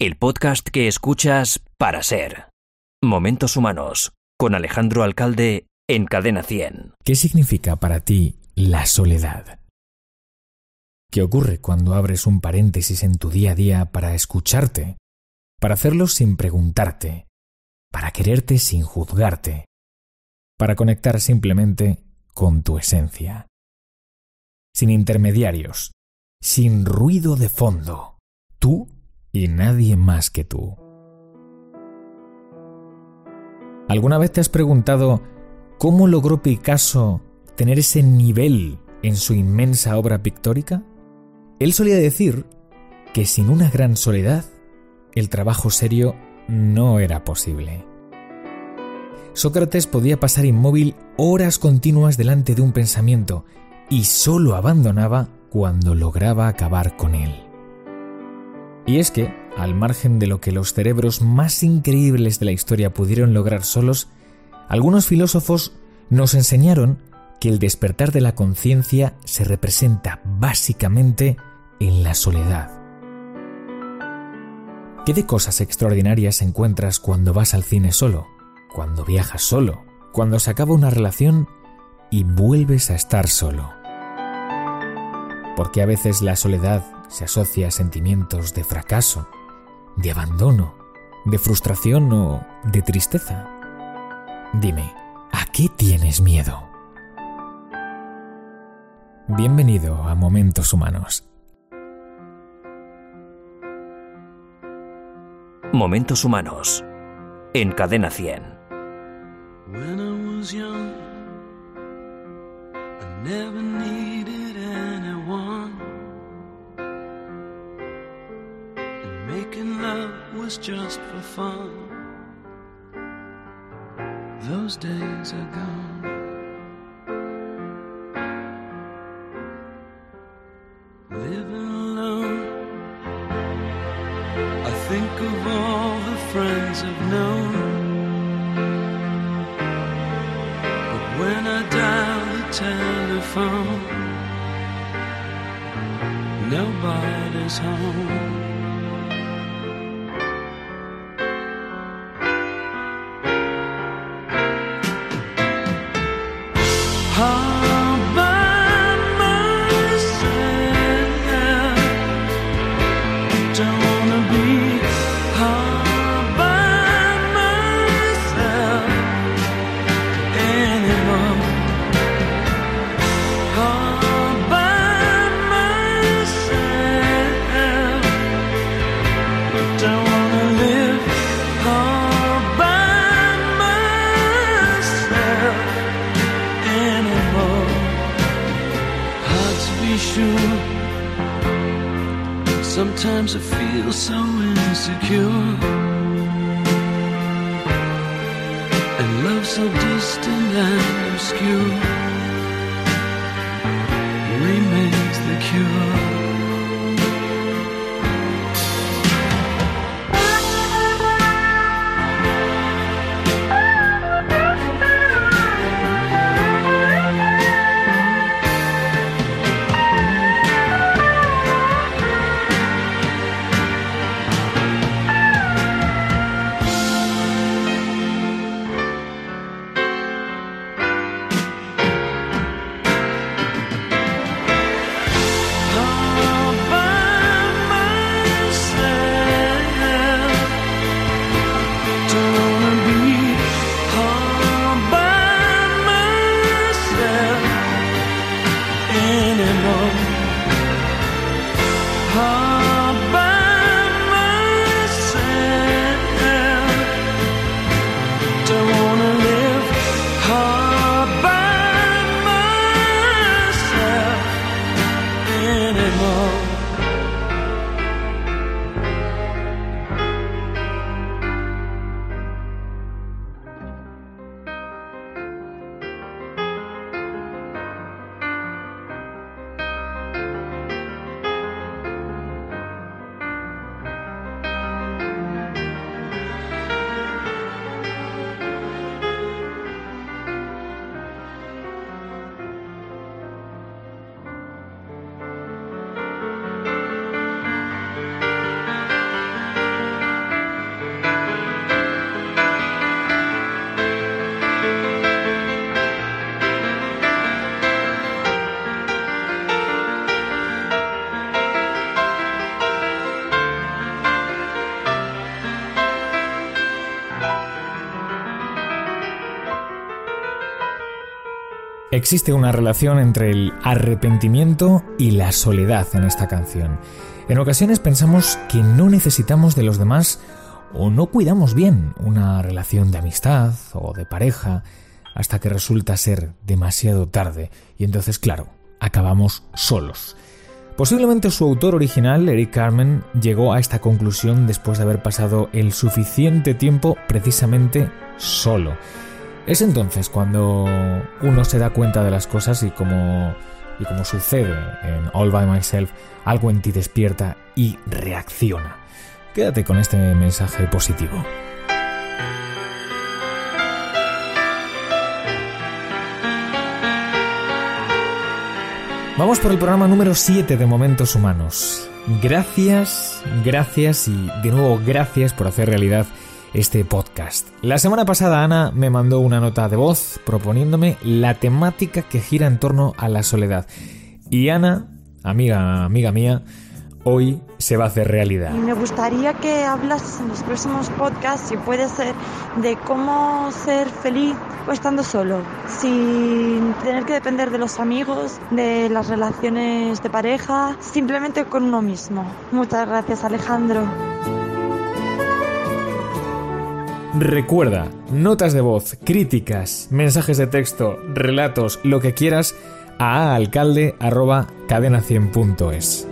el podcast que escuchas para ser. Momentos Humanos, con Alejandro Alcalde en Cadena 100. ¿Qué significa para ti la soledad? ¿Qué ocurre cuando abres un paréntesis en tu día a día para escucharte? Para hacerlo sin preguntarte, para quererte sin juzgarte, para conectar simplemente con tu esencia. Sin intermediarios, sin ruido de fondo, tú y nadie más que tú. ¿Alguna vez te has preguntado cómo logró Picasso tener ese nivel en su inmensa obra pictórica? Él solía decir que sin una gran soledad, el trabajo serio no era posible. Sócrates podía pasar inmóvil horas continuas delante de un pensamiento y solo abandonaba cuando lograba acabar con él. Y es que, al margen de lo que los cerebros más increíbles de la historia pudieron lograr solos, algunos filósofos nos enseñaron que el despertar de la conciencia se representa básicamente en la soledad. ¿Qué de cosas extraordinarias encuentras cuando vas al cine solo, cuando viajas solo, cuando se acaba una relación y vuelves a estar solo? Porque a veces la soledad se asocia a sentimientos de fracaso, de abandono, de frustración o de tristeza. Dime, ¿a qué tienes miedo? Bienvenido a Momentos Humanos. Momentos Humanos, en Cadena 100. When I was young, I never needed making love was just for fun. Those days are gone. Living alone, I think of all the friends I've known. But when I dial the telephone, nobody's home. Sometimes I feel so insecure. And love so distant and obscure remains the cure. Existe una relación entre el arrepentimiento y la soledad en esta canción. En ocasiones pensamos que no necesitamos de los demás o no cuidamos bien una relación de amistad o de pareja hasta que resulta ser demasiado tarde y entonces, claro, acabamos solos. Posiblemente su autor original, Eric Carmen, llegó a esta conclusión después de haber pasado el suficiente tiempo precisamente solo. Es entonces cuando uno se da cuenta de las cosas y como, y como sucede en All by Myself, algo en ti despierta y reacciona. Quédate con este mensaje positivo. Vamos por el programa número 7 de Momentos Humanos. Gracias, gracias y de nuevo gracias por hacer realidad este podcast. La semana pasada Ana me mandó una nota de voz proponiéndome la temática que gira en torno a la soledad. Y Ana, amiga, amiga mía, hoy se va a hacer realidad. Y me gustaría que hablas en los próximos podcasts, si puede ser, de cómo ser feliz estando solo, sin tener que depender de los amigos, de las relaciones de pareja, simplemente con uno mismo. Muchas gracias Alejandro. Recuerda, notas de voz, críticas, mensajes de texto, relatos, lo que quieras a alcalde.cadena100.es.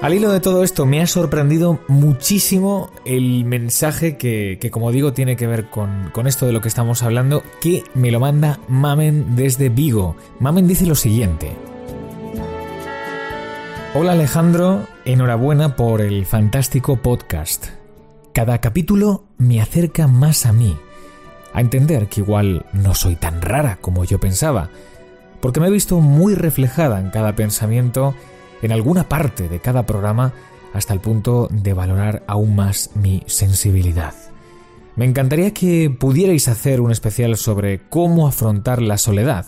Al hilo de todo esto me ha sorprendido muchísimo el mensaje que, que como digo, tiene que ver con, con, esto de lo que estamos hablando, que me lo manda Mamen desde Vigo. Mamen dice lo siguiente. Hola Alejandro, enhorabuena por el fantástico podcast. Cada capítulo me acerca más a mí, a entender que igual no soy tan rara como yo pensaba, porque me he visto muy reflejada en cada pensamiento, en alguna parte de cada programa, hasta el punto de valorar aún más mi sensibilidad. Me encantaría que pudierais hacer un especial sobre cómo afrontar la soledad,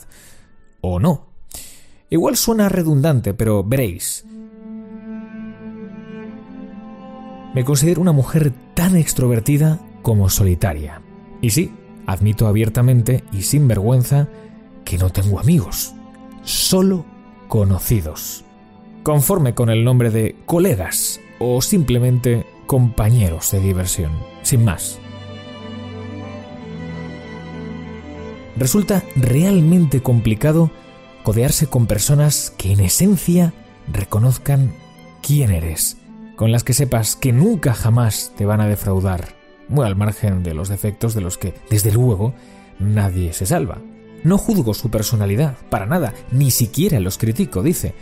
o no. Igual suena redundante, pero veréis, Me considero una mujer tan extrovertida como solitaria. Y sí, admito abiertamente y sin vergüenza que no tengo amigos, solo conocidos. Conforme con el nombre de colegas o simplemente compañeros de diversión, sin más. Resulta realmente complicado codearse con personas que en esencia reconozcan quién eres con las que sepas que nunca jamás te van a defraudar, muy al margen de los defectos de los que, desde luego, nadie se salva. No juzgo su personalidad, para nada, ni siquiera los critico, dice,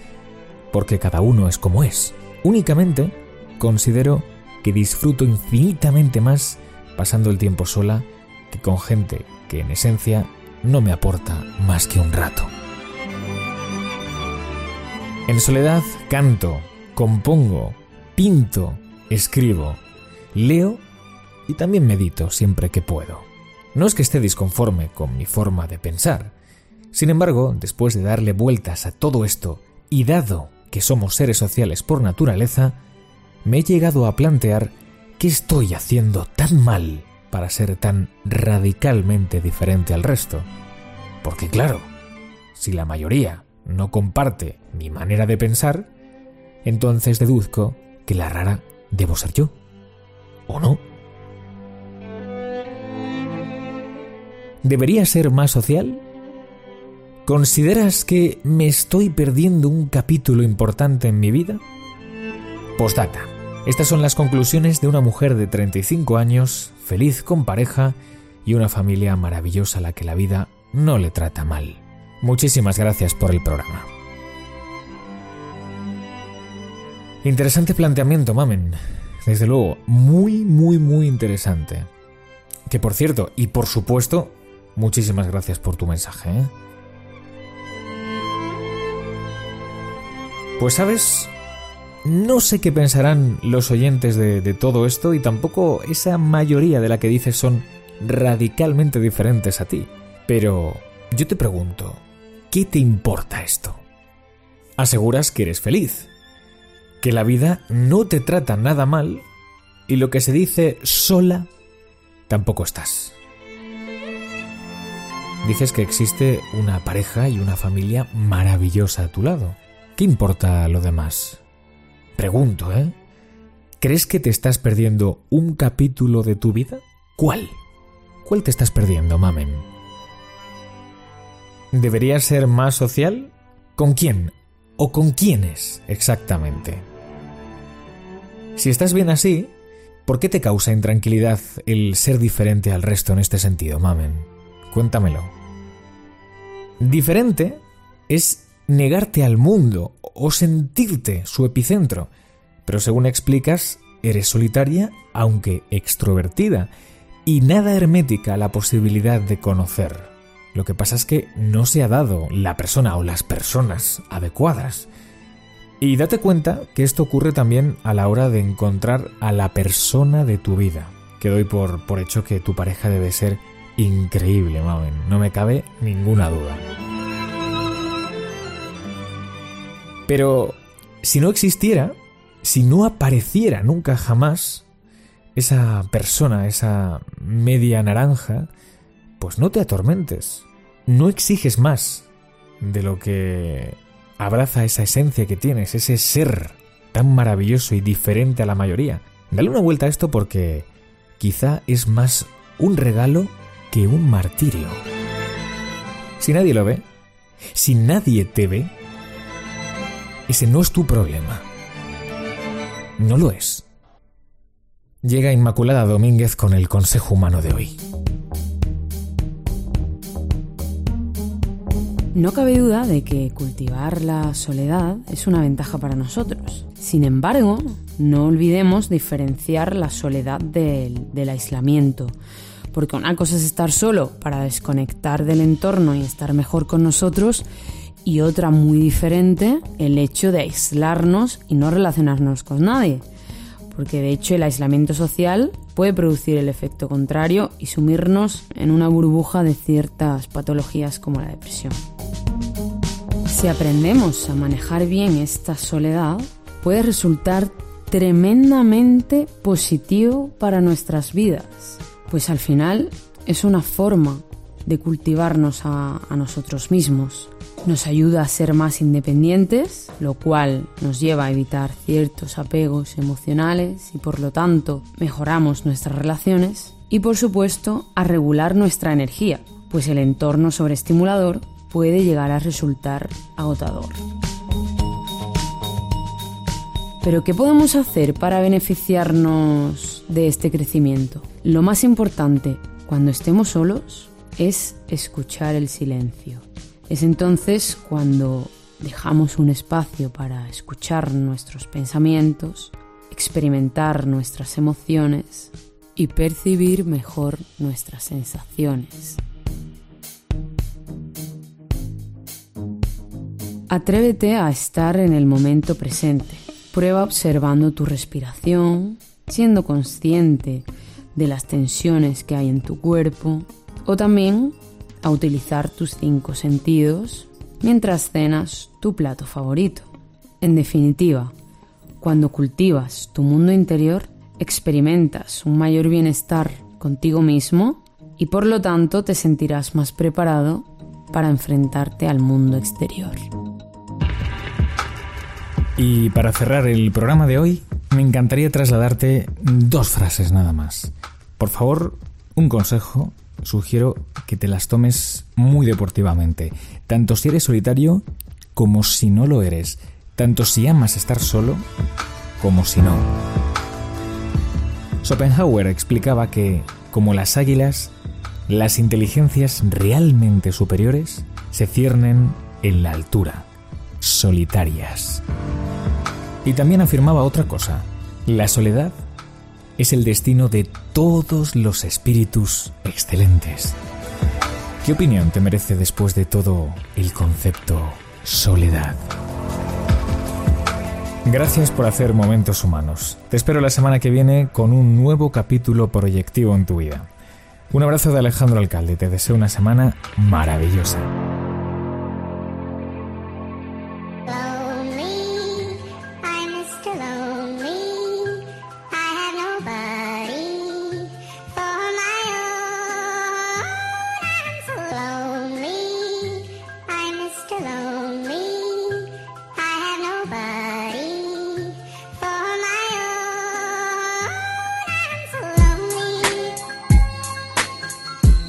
porque cada uno es como es. Únicamente considero que disfruto infinitamente más pasando el tiempo sola que con gente que en esencia no me aporta más que un rato. En soledad canto, compongo, pinto, escribo, leo y también medito siempre que puedo. No es que esté disconforme con mi forma de pensar. Sin embargo, después de darle vueltas a todo esto, y dado que somos seres sociales por naturaleza, me he llegado a plantear qué estoy haciendo tan mal para ser tan radicalmente diferente al resto. Porque claro, si la mayoría no comparte mi manera de pensar, entonces deduzco que la rara debo ser yo. ¿O no? ¿Debería ser más social? ¿Consideras que me estoy perdiendo un capítulo importante en mi vida? Postdata. Estas son las conclusiones de una mujer de 35 años, feliz con pareja y una familia maravillosa a la que la vida no le trata mal. Muchísimas gracias por el programa. Interesante planteamiento, mamen. Desde luego, muy, muy, muy interesante. Que por cierto, y por supuesto, muchísimas gracias por tu mensaje. ¿eh? Pues sabes, no sé qué pensarán los oyentes de, de, todo esto y tampoco esa mayoría de la que dices son radicalmente diferentes a ti. Pero yo te pregunto, ¿qué te importa esto? Aseguras que eres feliz, que la vida no te trata nada mal y lo que se dice sola, tampoco estás. Dices que existe una pareja y una familia maravillosa a tu lado. ¿Qué importa lo demás? Pregunto, ¿eh? ¿Crees que te estás perdiendo un capítulo de tu vida? ¿Cuál? ¿Cuál te estás perdiendo, mamen? ¿Deberías ser más social? ¿Con quién? ¿O con quiénes exactamente? Si estás bien así, ¿por qué te causa intranquilidad el ser diferente al resto en este sentido, mamen? Cuéntamelo. Diferente es negarte al mundo o sentirte su epicentro, pero según explicas, eres solitaria aunque extrovertida y nada hermética a la posibilidad de conocer. Lo que pasa es que no se ha dado la persona o las personas adecuadas. Y date cuenta que esto ocurre también a la hora de encontrar a la persona de tu vida, que doy por, por hecho que tu pareja debe ser increíble, mamen, no me cabe ninguna duda. Pero si no existiera, si no apareciera nunca jamás esa persona, esa media naranja, pues no te atormentes, no exiges más de lo que abraza esa esencia que tienes, ese ser tan maravilloso y diferente a la mayoría. Dale una vuelta a esto porque quizá es más un regalo que un martirio. Si nadie lo ve, si nadie te ve, ese no es tu problema. No lo es. Llega Inmaculada Domínguez con el Consejo Humano de hoy. No cabe duda de que cultivar la soledad es una ventaja para nosotros. Sin embargo, no olvidemos diferenciar la soledad del, aislamiento porque una cosa es estar solo para desconectar del entorno y estar mejor con nosotros y otra muy diferente el hecho de aislarnos y no relacionarnos con nadie. Porque de hecho el aislamiento social puede producir el efecto contrario y sumirnos en una burbuja de ciertas patologías como la depresión. Si aprendemos a manejar bien esta soledad, puede resultar tremendamente positivo para nuestras vidas pues al final es una forma de cultivarnos a, nosotros mismos. Nos ayuda a ser más independientes, lo cual nos lleva a evitar ciertos apegos emocionales y por lo tanto mejoramos nuestras relaciones y por supuesto a regular nuestra energía, pues el entorno sobreestimulador puede llegar a resultar agotador. Pero ¿qué podemos hacer para beneficiarnos de este crecimiento? Lo más importante cuando estemos solos es escuchar el silencio. Es entonces cuando dejamos un espacio para escuchar nuestros pensamientos, experimentar nuestras emociones y percibir mejor nuestras sensaciones. Atrévete a estar en el momento presente Prueba observando tu respiración, siendo consciente de las tensiones que hay en tu cuerpo o también a utilizar tus cinco sentidos mientras cenas tu plato favorito. En definitiva, cuando cultivas tu mundo interior, experimentas un mayor bienestar contigo mismo y por lo tanto te sentirás más preparado para enfrentarte al mundo exterior. Y para cerrar el programa de hoy, me encantaría trasladarte dos frases nada más. Por favor, un consejo, sugiero que te las tomes muy deportivamente, tanto si eres solitario como si no lo eres, tanto si amas estar solo como si no. Schopenhauer explicaba que, como las águilas, las inteligencias realmente superiores se ciernen en la altura, solitarias. Y también afirmaba otra cosa, la soledad es el destino de todos los espíritus excelentes. ¿Qué opinión te merece después de todo el concepto soledad? Gracias por hacer momentos humanos. Te espero la semana que viene con un nuevo capítulo proyectivo en tu vida. Un abrazo de Alejandro Alcalde. Te deseo una semana maravillosa.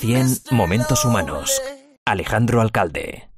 100, Momentos Humanos. Alejandro Alcalde.